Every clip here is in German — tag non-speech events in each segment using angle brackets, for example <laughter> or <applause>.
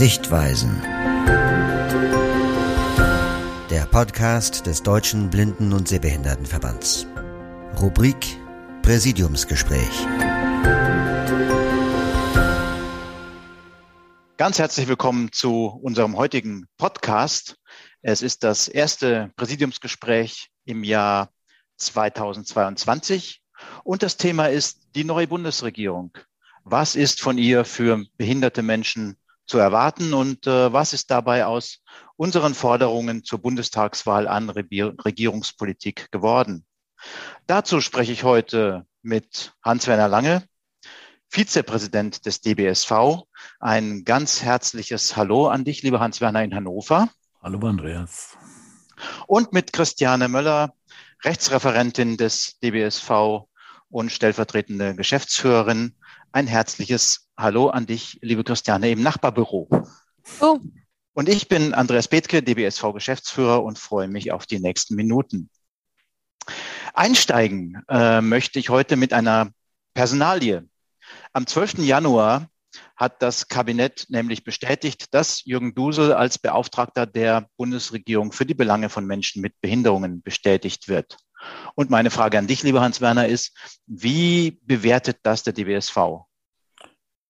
Sichtweisen. Der Podcast des Deutschen Blinden- und Sehbehindertenverbands. Rubrik Präsidiumsgespräch. Ganz herzlich willkommen zu unserem heutigen Podcast. Es ist das erste Präsidiumsgespräch im Jahr 2022 und das Thema ist die neue Bundesregierung. Was ist von ihr für behinderte Menschen zu erwarten und äh, was ist dabei aus unseren Forderungen zur Bundestagswahl an Regierungspolitik geworden? Dazu spreche ich heute mit Hans-Werner Lange, Vizepräsident des DBSV. Ein ganz herzliches Hallo an dich, lieber Hans-Werner in Hannover. Hallo, Andreas. Und mit Christiane Möller, Rechtsreferentin des DBSV und stellvertretende Geschäftsführerin. Ein herzliches Hallo an dich, liebe Christiane, im Nachbarbüro. Oh. Und ich bin Andreas Bethke, DBSV-Geschäftsführer und freue mich auf die nächsten Minuten. Einsteigen äh, möchte ich heute mit einer Personalie. Am 12. Januar hat das Kabinett nämlich bestätigt, dass Jürgen Dusel als Beauftragter der Bundesregierung für die Belange von Menschen mit Behinderungen bestätigt wird. Und meine Frage an dich, lieber Hans-Werner, ist, wie bewertet das der DBSV?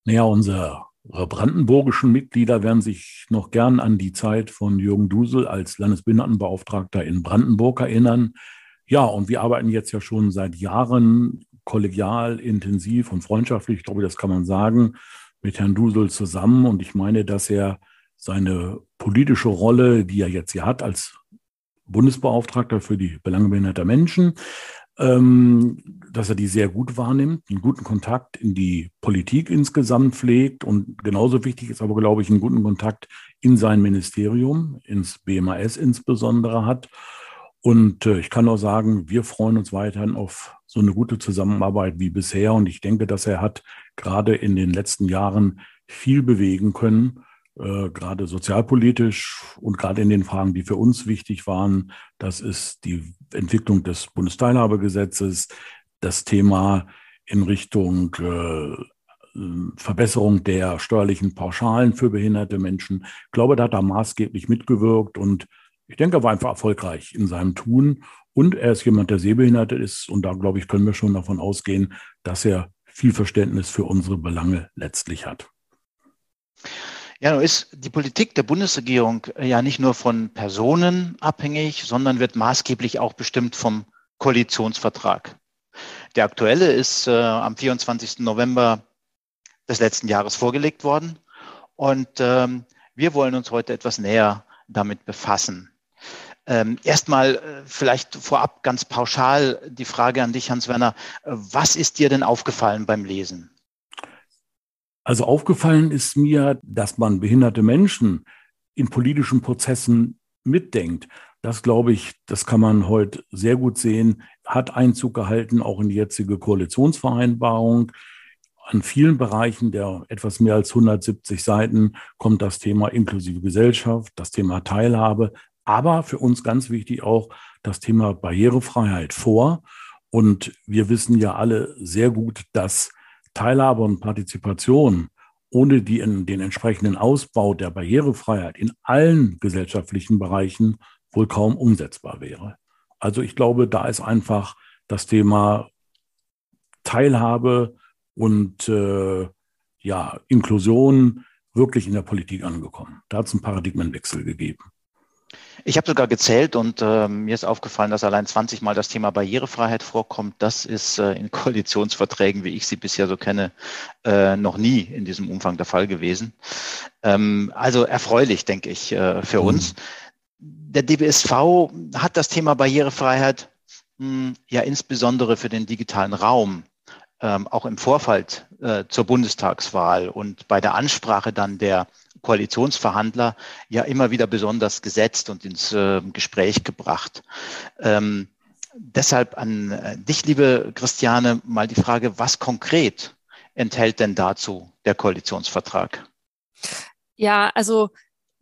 Naja, unsere brandenburgischen Mitglieder werden sich noch gern an die Zeit von Jürgen Dusel als Landesbehindertenbeauftragter in Brandenburg erinnern. Ja, und wir arbeiten jetzt ja schon seit Jahren kollegial, intensiv und freundschaftlich, ich glaube, das kann man sagen, mit Herrn Dusel zusammen. Und ich meine, dass er seine politische Rolle, die er jetzt hier hat, als Bundesbeauftragter für die Belange behinderter Menschen, dass er die sehr gut wahrnimmt, einen guten Kontakt in die Politik insgesamt pflegt und genauso wichtig ist aber, glaube ich, einen guten Kontakt in sein Ministerium, ins BMAS insbesondere hat. Und äh, ich kann auch sagen, wir freuen uns weiterhin auf so eine gute Zusammenarbeit wie bisher. Und ich denke, dass er hat gerade in den letzten Jahren viel bewegen können äh, gerade sozialpolitisch und gerade in den Fragen, die für uns wichtig waren. Das ist die Entwicklung des Bundesteilhabegesetzes, das Thema in Richtung äh, Verbesserung der steuerlichen Pauschalen für behinderte Menschen. Ich glaube, da hat er maßgeblich mitgewirkt und ich denke, er war einfach erfolgreich in seinem Tun. Und er ist jemand, der sehbehindert ist. Und da, glaube ich, können wir schon davon ausgehen, dass er viel Verständnis für unsere Belange letztlich hat. Ja, nun ist die Politik der Bundesregierung äh, ja nicht nur von Personen abhängig, sondern wird maßgeblich auch bestimmt vom Koalitionsvertrag. Der aktuelle ist äh, am 24. November des letzten Jahres vorgelegt worden. Und ähm, wir wollen uns heute etwas näher damit befassen. Ähm, Erstmal äh, vielleicht vorab ganz pauschal die Frage an dich, Hans-Werner. Äh, was ist dir denn aufgefallen beim Lesen? Also aufgefallen ist mir, dass man behinderte Menschen in politischen Prozessen mitdenkt. Das glaube ich, das kann man heute sehr gut sehen, hat Einzug gehalten, auch in die jetzige Koalitionsvereinbarung. An vielen Bereichen der etwas mehr als 170 Seiten kommt das Thema inklusive Gesellschaft, das Thema Teilhabe, aber für uns ganz wichtig auch das Thema Barrierefreiheit vor. Und wir wissen ja alle sehr gut, dass Teilhabe und Partizipation ohne die, den entsprechenden Ausbau der Barrierefreiheit in allen gesellschaftlichen Bereichen wohl kaum umsetzbar wäre. Also ich glaube, da ist einfach das Thema Teilhabe und äh, ja, Inklusion wirklich in der Politik angekommen. Da hat es einen Paradigmenwechsel gegeben. Ich habe sogar gezählt und äh, mir ist aufgefallen, dass allein 20 Mal das Thema Barrierefreiheit vorkommt. Das ist äh, in <laughs> Koalitionsverträgen, wie ich sie bisher so kenne, äh, noch nie in diesem Umfang der Fall gewesen. Ähm, also erfreulich, denke ich, äh, für mhm. uns. Der DBSV hat das Thema Barrierefreiheit mh, hm, ja insbesondere für den digitalen Raum ähm, auch im Vorfeld äh, zur Bundestagswahl und bei der Ansprache dann der Koalitionsverhandler ja immer wieder besonders gesetzt und ins äh, Gespräch gebracht. Ähm, deshalb an äh, dich, liebe Christiane, mal die Frage, was konkret enthält denn dazu der Koalitionsvertrag? Ja, also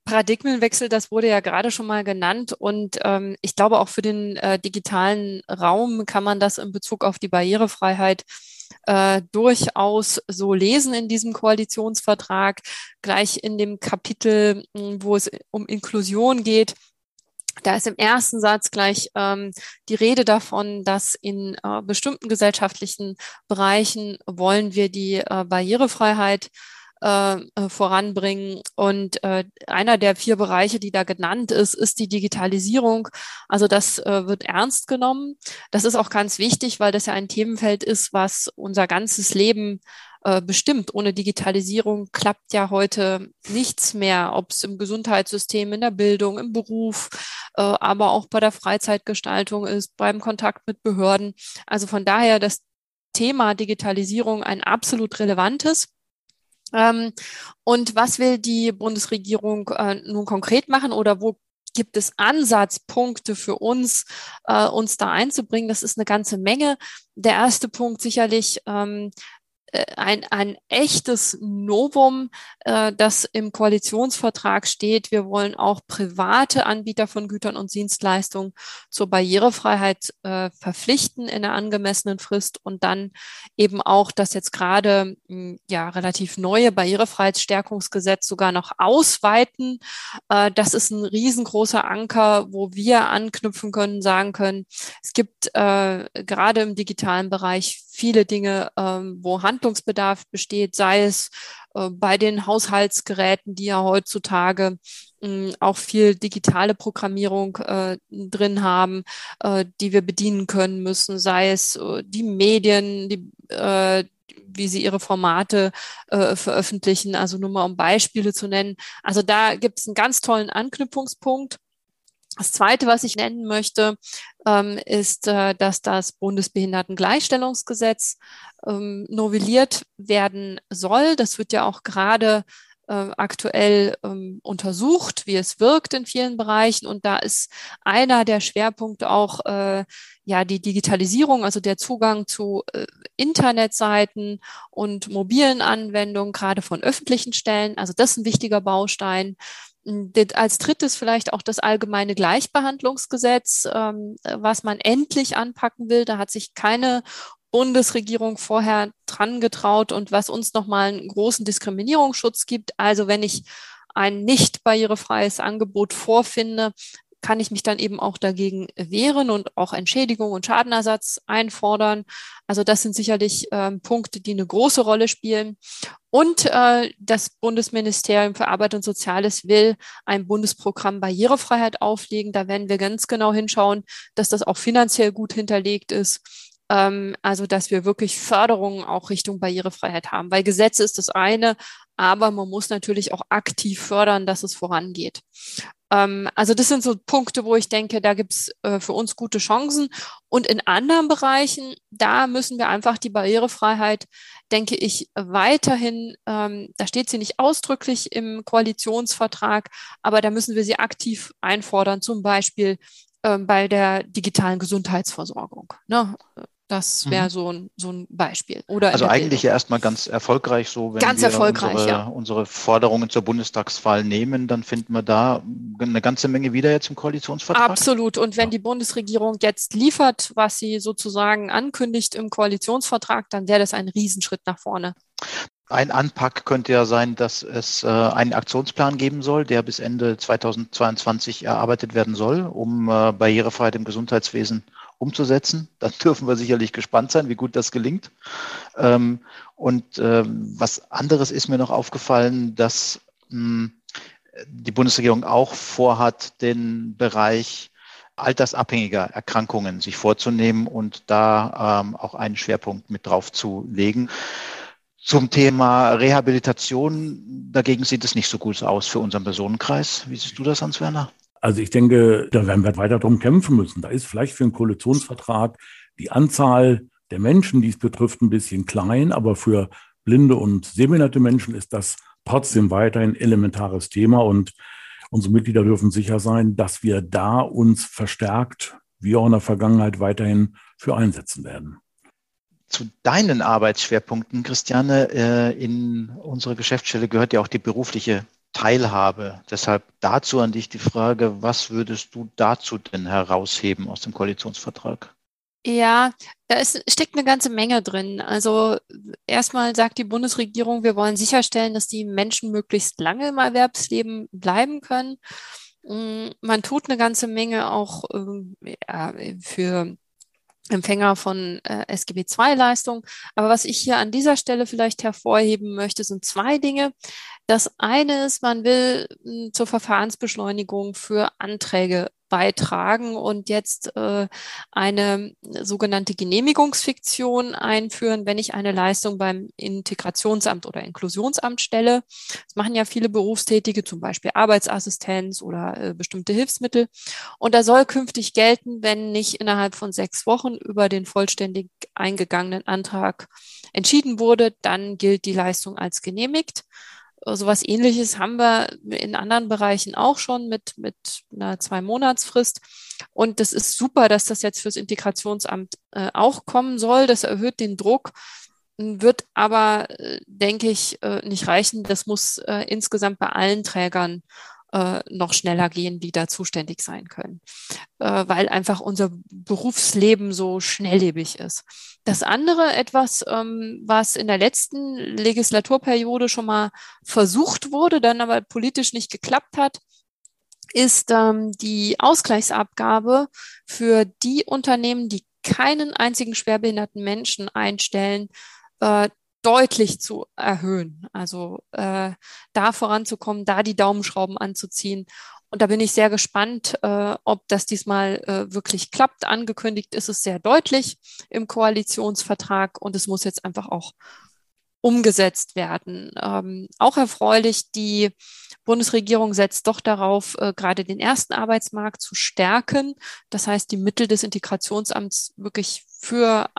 Paradigmenwechsel, das wurde ja gerade schon mal genannt. Und ähm, ich glaube, auch für den äh, digitalen Raum kann man das in Bezug auf die Barrierefreiheit äh, durchaus so lesen in diesem Koalitionsvertrag. Gleich in dem Kapitel, wo es um Inklusion geht, da ist im ersten Satz gleich ähm, die Rede davon, dass in äh, bestimmten gesellschaftlichen Bereichen wollen wir die äh, Barrierefreiheit äh, voranbringen. Und äh, einer der vier Bereiche, die da genannt ist, ist die Digitalisierung. Also das äh, wird ernst genommen. Das ist auch ganz wichtig, weil das ja ein Themenfeld ist, was unser ganzes Leben äh, bestimmt. Ohne Digitalisierung klappt ja heute nichts mehr, ob es im Gesundheitssystem, in der Bildung, im Beruf, äh, aber auch bei der Freizeitgestaltung ist, beim Kontakt mit Behörden. Also von daher das Thema Digitalisierung ein absolut relevantes. Ähm, und was will die Bundesregierung äh, nun konkret machen oder wo gibt es Ansatzpunkte für uns, äh, uns da einzubringen? Das ist eine ganze Menge. Der erste Punkt sicherlich ähm, äh, ein, ein echtes Novum, äh, das im Koalitionsvertrag steht. Wir wollen auch private Anbieter von Gütern und Dienstleistungen zur Barrierefreiheit äh, verpflichten in einer angemessenen Frist und dann eben auch das jetzt gerade hm, ja relativ neue Barrierefreiheitsstärkungsgesetz sogar noch ausweiten. Äh, das ist ein riesengroßer Anker, wo wir anknüpfen können, sagen können, es gibt äh, gerade im digitalen Bereich viele Dinge, ähm, wo Handlungsbedarf besteht, sei es äh, bei den Haushaltsgeräten, die ja heutzutage mh, auch viel digitale Programmierung äh, drin haben, äh, die wir bedienen können müssen, sei es äh, die Medien, die, äh, wie sie ihre Formate äh, veröffentlichen, also nur mal um Beispiele zu nennen. Also da gibt es einen ganz tollen Anknüpfungspunkt. Das Zweite, was ich nennen möchte, ähm, ist, äh, dass das Bundesbehindertengleichstellungsgesetz ähm, novelliert werden soll. Das wird ja auch gerade äh, aktuell ähm, untersucht, wie es wirkt in vielen Bereichen. Und da ist einer der Schwerpunkte auch äh, ja die Digitalisierung, also der Zugang zu äh, Internetseiten und mobilen Anwendungen, gerade von öffentlichen Stellen. Also das ist ein wichtiger Baustein. Als drittes vielleicht auch das allgemeine Gleichbehandlungsgesetz, ähm, was man endlich anpacken will. Da hat sich keine Bundesregierung vorher dran getraut und was uns nochmal einen großen Diskriminierungsschutz gibt. Also wenn ich ein nicht barrierefreies Angebot vorfinde, kann ich mich dann eben auch dagegen wehren und auch Entschädigung und Schadenersatz einfordern. Also das sind sicherlich ähm, Punkte, die eine große Rolle spielen. Und äh, das Bundesministerium für Arbeit und Soziales will ein Bundesprogramm Barrierefreiheit auflegen. Da werden wir ganz genau hinschauen, dass das auch finanziell gut hinterlegt ist. Ähm, also, dass wir wirklich Förderungen auch Richtung Barrierefreiheit haben. Weil Gesetze ist das eine, aber man muss natürlich auch aktiv fördern, dass es vorangeht. Ähm, also das sind so Punkte, wo ich denke, da gibt's äh, für uns gute Chancen. Und in anderen Bereichen, da müssen wir einfach die Barrierefreiheit, denke ich, weiterhin, ähm, da steht sie nicht ausdrücklich im Koalitionsvertrag, aber da müssen wir sie aktiv einfordern, zum Beispiel ähm, bei der digitalen Gesundheitsversorgung. Ne? Das wäre mhm. so, ein, so ein Beispiel. Oder also eigentlich ja erstmal ganz erfolgreich so, wenn ganz wir unsere, ja. unsere Forderungen zur Bundestagswahl nehmen, dann finden wir da eine ganze Menge wieder jetzt im Koalitionsvertrag. Absolut. Und wenn ja. die Bundesregierung jetzt liefert, was sie sozusagen ankündigt im Koalitionsvertrag, dann wäre das ein Riesenschritt nach vorne. Ein Anpack könnte ja sein, dass es äh, einen Aktionsplan geben soll, der bis Ende 2022 erarbeitet werden soll, um äh, Barrierefreiheit im Gesundheitswesen umzusetzen. <laughs> Dann dürfen wir sicherlich gespannt sein, wie gut das gelingt. Ähm, und ähm, was anderes ist mir noch aufgefallen, dass mh, die Bundesregierung auch vorhat, den Bereich altersabhängiger Erkrankungen sich vorzunehmen und da ähm, auch einen Schwerpunkt mit drauf zu legen. Zum Thema Rehabilitation, dagegen sieht es nicht so gut aus für unseren Personenkreis. Wie siehst du das, Hans-Werner? Also ich denke, da werden wir weiter drum kämpfen müssen. Da ist vielleicht für einen Koalitionsvertrag die Anzahl der Menschen, die es betrifft, ein bisschen klein, aber für blinde und sehbehinderte Menschen ist das trotzdem weiterhin elementares Thema und unsere Mitglieder dürfen sicher sein, dass wir da uns verstärkt, wie auch in der Vergangenheit, weiterhin für einsetzen werden zu deinen Arbeitsschwerpunkten, Christiane, äh, in unsere Geschäftsstelle gehört ja auch die berufliche Teilhabe. Deshalb dazu an dich die Frage, was würdest du dazu denn herausheben aus dem Koalitionsvertrag? Ja, da ist, steckt eine ganze Menge drin. Also erstmal sagt die Bundesregierung, wir wollen sicherstellen, dass die Menschen möglichst lange im Erwerbsleben bleiben können. Mm, man tut eine ganze Menge auch äh, ja, für Empfänger von äh, SGB II-Leistungen. Aber was ich hier an dieser Stelle vielleicht hervorheben möchte, sind zwei Dinge. Das eine ist, man will mh, zur Verfahrensbeschleunigung für Anträge beitragen und jetzt äh, eine sogenannte Genehmigungsfiktion einführen, wenn ich eine Leistung beim Integrationsamt oder Inklusionsamt stelle. Das machen ja viele Berufstätige, zum Beispiel Arbeitsassistenz oder äh, bestimmte Hilfsmittel. Und da soll künftig gelten, wenn nicht innerhalb von sechs Wochen über den vollständig eingegangenen Antrag entschieden wurde, dann gilt die Leistung als genehmigt. Sowas ähnliches haben wir in anderen Bereichen auch schon mit, mit einer Zwei-Monats-Frist. Und das ist super, dass das jetzt fürs Integrationsamt äh, auch kommen soll. Das erhöht den Druck, wird aber, äh, denke ich, äh, nicht reichen. Das muss äh, insgesamt bei allen Trägern äh, noch schneller gehen, die da zuständig sein können, äh, weil einfach unser Berufsleben so schnelllebig ist. Das andere, etwas, ähm, was in der letzten Legislaturperiode schon mal versucht wurde, dann aber politisch nicht geklappt hat, ist ähm, die Ausgleichsabgabe für die Unternehmen, die keinen einzigen schwerbehinderten Menschen einstellen, äh, deutlich zu erhöhen. Also äh, da voranzukommen, da die Daumenschrauben anzuziehen. Und da bin ich sehr gespannt, äh, ob das diesmal äh, wirklich klappt. Angekündigt ist es sehr deutlich im Koalitionsvertrag und es muss jetzt einfach auch umgesetzt werden. Ähm, auch erfreulich, die Bundesregierung setzt doch darauf, äh, gerade den ersten Arbeitsmarkt zu stärken. Das heißt, die Mittel des Integrationsamts wirklich für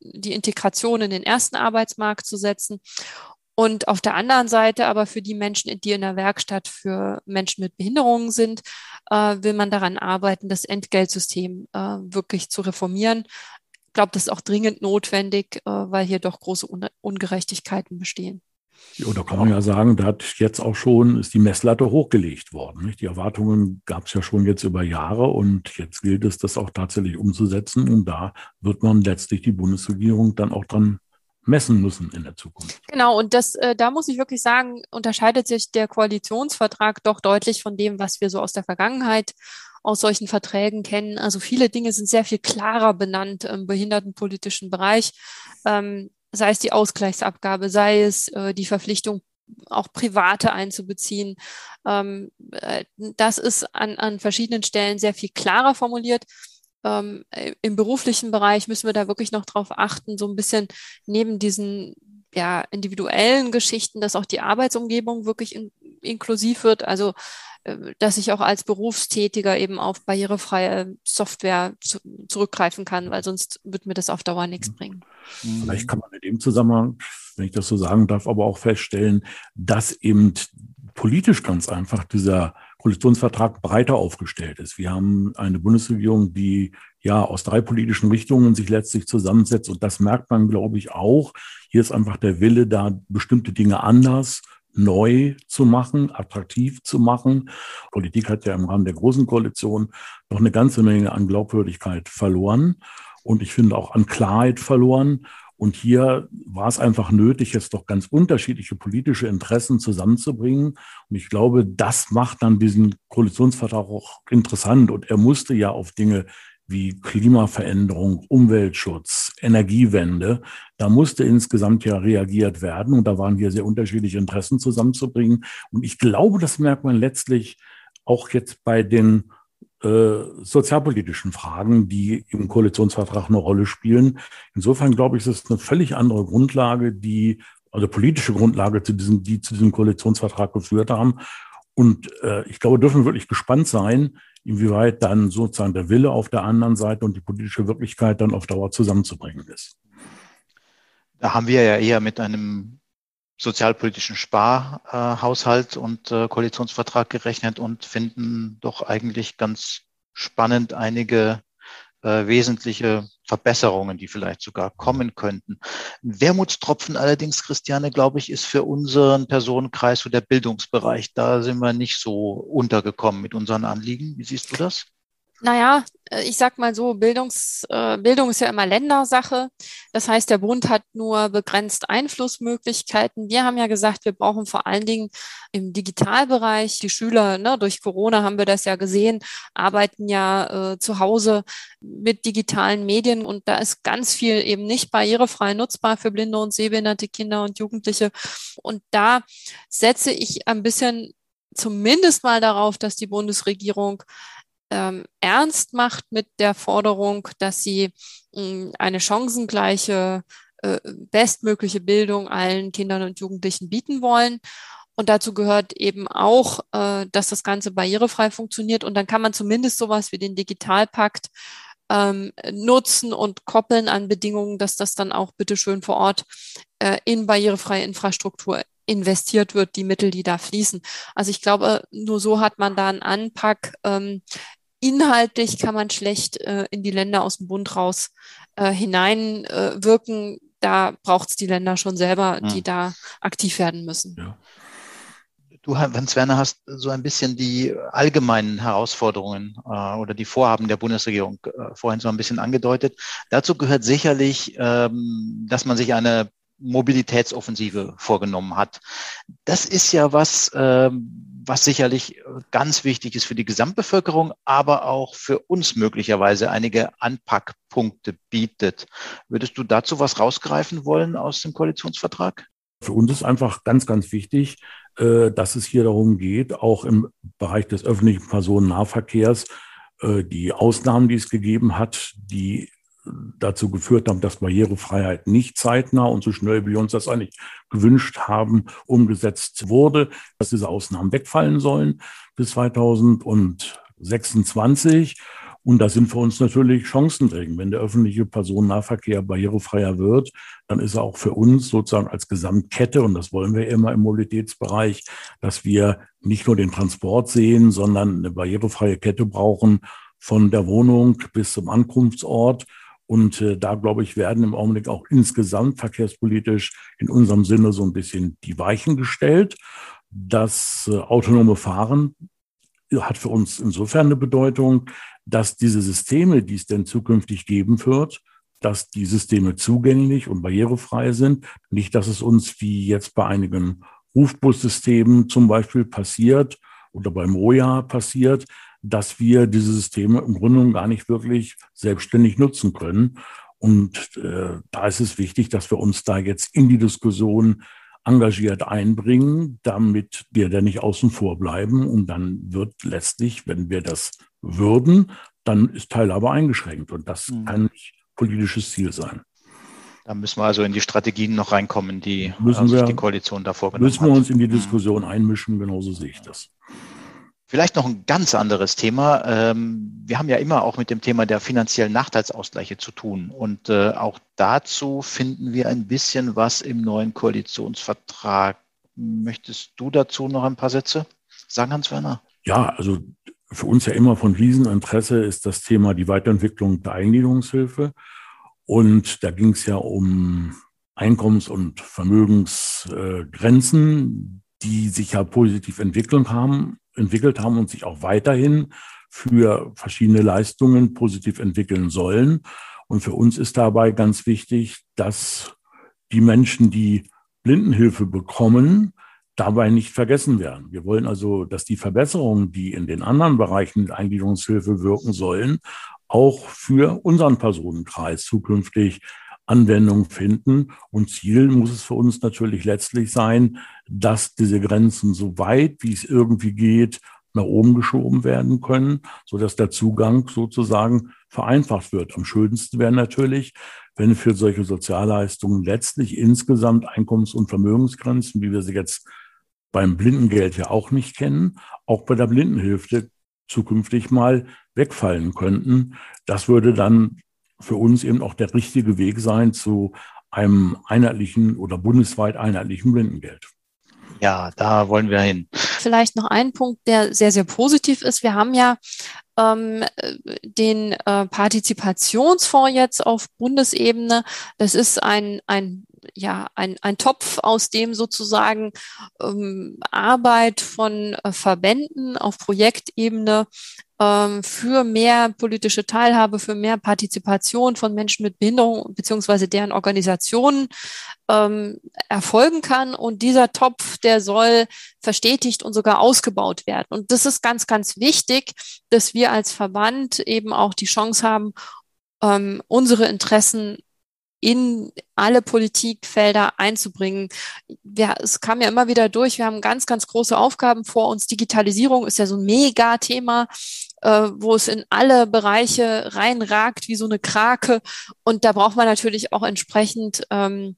die Integration in den ersten Arbeitsmarkt zu setzen. Und auf der anderen Seite aber für die Menschen, die in der Werkstatt für Menschen mit Behinderungen sind, äh, will man daran arbeiten, das Entgeltsystem äh, wirklich zu reformieren. Ich glaube, das ist auch dringend notwendig, äh, weil hier doch große Un Ungerechtigkeiten bestehen. Ja, da kann man ja sagen, da hat jetzt auch schon, ist die Messlatte hochgelegt worden. Nicht? Die Erwartungen gab es ja schon jetzt über Jahre und jetzt gilt es, das auch tatsächlich umzusetzen. Und da wird man letztlich die Bundesregierung dann auch dran messen müssen in der Zukunft. Genau, und das, äh, da muss ich wirklich sagen, unterscheidet sich der Koalitionsvertrag doch deutlich von dem, was wir so aus der Vergangenheit aus solchen Verträgen kennen. Also viele Dinge sind sehr viel klarer benannt im behindertenpolitischen Bereich. Ähm, sei es die Ausgleichsabgabe, sei es äh, die Verpflichtung, auch Private einzubeziehen. Ähm, äh, das ist an, an verschiedenen Stellen sehr viel klarer formuliert. Ähm, Im beruflichen Bereich müssen wir da wirklich noch drauf achten, so ein bisschen neben diesen ja, individuellen Geschichten, dass auch die Arbeitsumgebung wirklich in, inklusiv wird. Also äh, dass ich auch als Berufstätiger eben auf barrierefreie Software zu, zurückgreifen kann, weil sonst wird mir das auf Dauer nichts mhm. bringen. Vielleicht kann man in dem Zusammenhang, wenn ich das so sagen darf, aber auch feststellen, dass eben politisch ganz einfach dieser Koalitionsvertrag breiter aufgestellt ist. Wir haben eine Bundesregierung, die ja aus drei politischen Richtungen sich letztlich zusammensetzt. Und das merkt man, glaube ich, auch. Hier ist einfach der Wille, da bestimmte Dinge anders neu zu machen, attraktiv zu machen. Politik hat ja im Rahmen der Großen Koalition noch eine ganze Menge an Glaubwürdigkeit verloren und ich finde auch an Klarheit verloren. Und hier war es einfach nötig, jetzt doch ganz unterschiedliche politische Interessen zusammenzubringen. Und ich glaube, das macht dann diesen Koalitionsvertrag auch interessant. Und er musste ja auf Dinge wie Klimaveränderung, Umweltschutz, Energiewende. Da musste insgesamt ja reagiert werden und da waren hier sehr unterschiedliche Interessen zusammenzubringen. Und ich glaube, das merkt man letztlich auch jetzt bei den äh, sozialpolitischen Fragen, die im Koalitionsvertrag eine Rolle spielen. Insofern glaube ich, ist es eine völlig andere Grundlage, die also politische Grundlage, zu diesem, die zu diesem Koalitionsvertrag geführt haben. Und äh, ich glaube, dürfen wirklich gespannt sein, inwieweit dann sozusagen der Wille auf der anderen Seite und die politische Wirklichkeit dann auf Dauer zusammenzubringen ist. Da haben wir ja eher mit einem sozialpolitischen Sparhaushalt und äh, Koalitionsvertrag gerechnet und finden doch eigentlich ganz spannend einige äh, wesentliche Verbesserungen, die vielleicht sogar kommen könnten. Ein Wermutstropfen allerdings, Christiane, glaube ich, ist für unseren Personenkreis so der Bildungsbereich. Da sind wir nicht so untergekommen mit unseren Anliegen. Wie siehst du das? Naja, äh, ich sag mal so, Bildungs, äh, Bildung ist ja immer Ländersache. Das heißt, der Bund hat nur begrenzt Einflussmöglichkeiten. Wir haben ja gesagt, wir brauchen vor allen Dingen im Digitalbereich die Schüler, ne, durch Corona haben wir das ja gesehen, arbeiten ja äh, zu Hause mit digitalen Medien und da ist ganz viel eben nicht barrierefrei nutzbar für blinde und sehbehinderte Kinder und Jugendliche. Und da setze ich ein bisschen zumindest mal darauf, dass die Bundesregierung ähm, ernst macht mit der Forderung, dass sie mh, hm, eine chancengleiche, äh, bestmögliche Bildung allen Kindern und Jugendlichen bieten wollen. Und dazu gehört eben auch, äh, dass das Ganze barrierefrei funktioniert. Und dann kann man zumindest sowas wie den Digitalpakt ähm, nutzen und koppeln an Bedingungen, dass das dann auch bitteschön vor Ort äh, in barrierefreie Infrastruktur investiert wird, die Mittel, die da fließen. Also ich glaube, nur so hat man da einen Anpack, ähm, inhaltlich kann man schlecht äh, in die Länder aus dem Bund raus äh, hineinwirken. Äh, da braucht es die Länder schon selber, die da aktiv werden müssen. Ja. Du, Hans Werner, hast so ein bisschen die allgemeinen Herausforderungen äh, oder die Vorhaben der Bundesregierung äh, vorhin so ein bisschen angedeutet. Dazu gehört sicherlich, ähm, dass man sich eine Mobilitätsoffensive vorgenommen hat. Das ist ja was, ähm, was sicherlich ganz wichtig ist für die Gesamtbevölkerung, aber auch für uns möglicherweise einige Anpackpunkte bietet. Würdest du dazu was rausgreifen wollen aus dem Koalitionsvertrag? Für uns ist einfach ganz, ganz wichtig, äh, dass es hier darum geht, auch im Bereich des öffentlichen Personennahverkehrs äh, die Ausnahmen, die es gegeben hat, die dazu geführt haben, dass Barrierefreiheit nicht zeitnah und so schnell wie wir uns das eigentlich gewünscht haben, umgesetzt wurde, dass diese Ausnahmen wegfallen sollen bis 2026. Und da sind für uns natürlich Chancen drin. Wenn der öffentliche Personennahverkehr barrierefreier wird, dann ist er auch für uns sozusagen als Gesamtkette, und das wollen wir immer im Mobilitätsbereich, dass wir nicht nur den Transport sehen, sondern eine barrierefreie Kette brauchen von der Wohnung bis zum Ankunftsort und äh, da, glaube ich, werden im Augenblick auch insgesamt verkehrspolitisch in unserem Sinne so ein bisschen die Weichen gestellt. Das äh, autonome Fahren hat für uns insofern eine Bedeutung, dass diese Systeme, die es denn zukünftig geben wird, dass die Systeme zugänglich und barrierefrei sind. Nicht, dass es uns wie jetzt bei einigen Rufbussystemen zum Beispiel passiert oder beim Roja passiert, dass wir diese Systeme im Grunde gar nicht wirklich selbstständig nutzen können. Und äh, da ist es wichtig, dass wir uns da jetzt in die Diskussion engagiert einbringen, damit wir da nicht außen vor bleiben. Und dann wird letztlich, wenn wir das würden, dann ist Teilhabe eingeschränkt. Und das mhm. kann nicht politisches Ziel sein. Da müssen wir also in die Strategien noch reinkommen, die müssen also wir, die Koalition davor genommen Müssen wir uns in die mhm. Diskussion einmischen, genauso sehe ich das. Vielleicht noch ein ganz anderes Thema. Ähm, wir haben ja immer auch mit dem Thema der finanziellen Nachteilsausgleiche zu tun. Und äh, auch dazu finden wir ein bisschen was im neuen Koalitionsvertrag. Möchtest du dazu noch ein paar Sätze sagen, Hans-Werner? Ja, also für uns ja immer von Rieseninteresse ist das Thema die Weiterentwicklung der Eingliederungshilfe. Und da ging es ja um Einkommens- und Vermögensgrenzen, die sich ja positiv entwickelt haben entwickelt haben und sich auch weiterhin für verschiedene Leistungen positiv entwickeln sollen. Und für uns ist dabei ganz wichtig, dass die Menschen, die Blindenhilfe bekommen, dabei nicht vergessen werden. Wir wollen also, dass die Verbesserungen, die in den anderen Bereichen der Eingliederungshilfe wirken sollen, auch für unseren Personenkreis zukünftig Anwendung finden. Und Ziel muss es für uns natürlich letztlich sein, dass diese Grenzen so weit, wie es irgendwie geht, nach oben geschoben werden können, so dass der Zugang sozusagen vereinfacht wird. Am schönsten wäre natürlich, wenn für solche Sozialleistungen letztlich insgesamt Einkommens- und Vermögensgrenzen, wie wir sie jetzt beim Blindengeld ja auch nicht kennen, auch bei der Blindenhilfe zukünftig mal wegfallen könnten. Das würde dann für uns eben auch der richtige Weg sein zu einem einheitlichen oder bundesweit einheitlichen Blindengeld. Ja, da wollen wir hin. Vielleicht noch ein Punkt, der sehr, sehr positiv ist. Wir haben ja ähm, den äh, Partizipationsfonds jetzt auf Bundesebene. Das ist ein, ein ja ein, ein Topf, aus dem sozusagen ähm, Arbeit von äh, Verbänden auf Projektebene ähm, für mehr politische Teilhabe, für mehr Partizipation von Menschen mit Behinderung beziehungsweise deren Organisationen ähm, erfolgen kann. Und dieser Topf, der soll verstetigt und sogar ausgebaut werden. Und das ist ganz, ganz wichtig, dass wir als Verband eben auch die Chance haben, ähm, unsere Interessen in alle Politikfelder einzubringen. Ja, es kam ja immer wieder durch, wir haben ganz, ganz große Aufgaben vor uns. Digitalisierung ist ja so ein Mega-Thema, äh, wo es in alle Bereiche reinragt wie so eine Krake. Und da braucht man natürlich auch entsprechend ähm,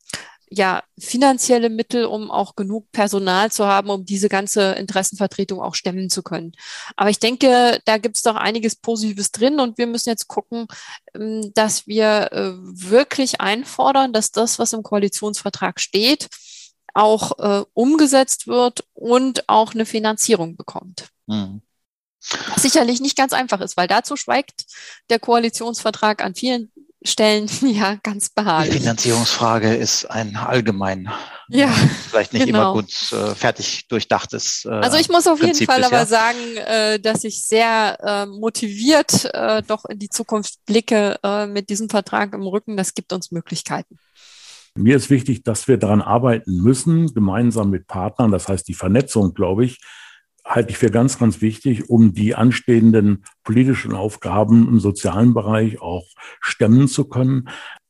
ja finanzielle Mittel, um auch genug Personal zu haben, um diese ganze Interessenvertretung auch stemmen zu können. Aber ich denke, da gibt es doch einiges Positives drin und wir müssen jetzt gucken, ähm, dass wir äh, wirklich einfordern, dass das, was im Koalitionsvertrag steht, auch äh, umgesetzt wird und auch eine Finanzierung bekommt. Mhm. Was sicherlich nicht ganz einfach ist, weil dazu schweigt der Koalitionsvertrag an vielen Stellen <laughs> ja ganz beharrlich. Die Finanzierungsfrage ist ein allgemein, ja, vielleicht nicht genau. immer gut äh, fertig durchdachtes. Äh, also ich muss auf Prinzip jeden Fall aber sagen, äh, dass ich sehr äh, motiviert äh, doch in die Zukunft blicke äh, mit diesem Vertrag im Rücken. Das gibt uns Möglichkeiten. Mir ist wichtig, dass wir daran arbeiten müssen, gemeinsam mit Partnern. Das heißt, die Vernetzung, glaube ich, halte ich für ganz, ganz wichtig, um die anstehenden politischen Aufgaben im sozialen Bereich auch stemmen zu können.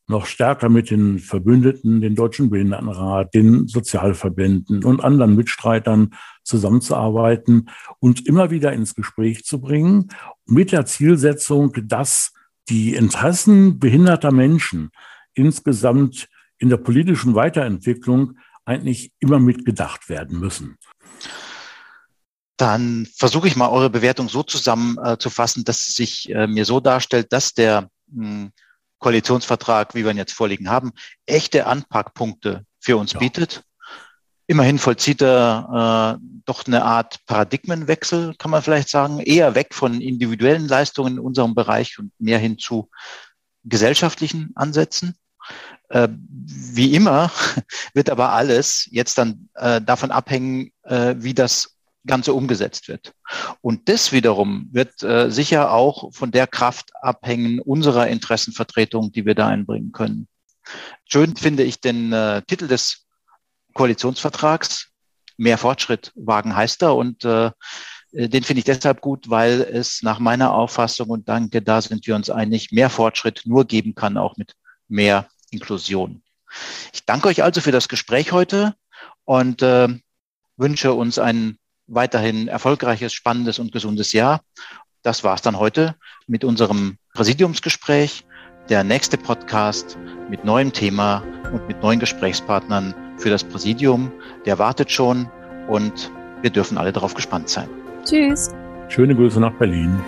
Noch stärker mit den Verbündeten, den Deutschen Behindertenrat, den Sozialverbänden und anderen Mitstreitern zusammenzuarbeiten, uns immer wieder ins Gespräch zu bringen, mit der Zielsetzung, dass die Interessen behinderter Menschen insgesamt in der politischen Weiterentwicklung eigentlich immer mitgedacht werden müssen dann versuche ich mal eure Bewertung so zusammenzufassen, äh, dass es sich äh, mir so darstellt, dass der mh, hm, Koalitionsvertrag, wie wir ihn jetzt vorliegen haben, echte Anpackpunkte für uns ja. bietet. Immerhin vollzieht er äh, doch eine Art Paradigmenwechsel, kann man vielleicht sagen, eher weg von individuellen Leistungen in unserem Bereich und mehr hin zu gesellschaftlichen Ansätzen. Äh, wie immer <laughs> wird aber alles jetzt dann äh, davon abhängen, äh, wie das Ganze umgesetzt wird. Und das wiederum wird äh, sicher auch von der Kraft abhängen unserer Interessenvertretung, die wir da einbringen können. Schön finde ich den äh, Titel des Koalitionsvertrags. Mehr Fortschritt wagen heißt er und äh, den finde ich deshalb gut, weil es nach meiner Auffassung und danke, da sind wir uns einig, mehr Fortschritt nur geben kann, auch mit mehr Inklusion. Ich danke euch also für das Gespräch heute und äh, wünsche uns einen weiterhin erfolgreiches, spannendes und gesundes Jahr. Das war's dann heute mit unserem Präsidiumsgespräch. Der nächste Podcast mit neuem Thema und mit neuen Gesprächspartnern für das Präsidium, der wartet schon und wir dürfen alle darauf gespannt sein. Tschüss. Schöne Grüße nach Berlin.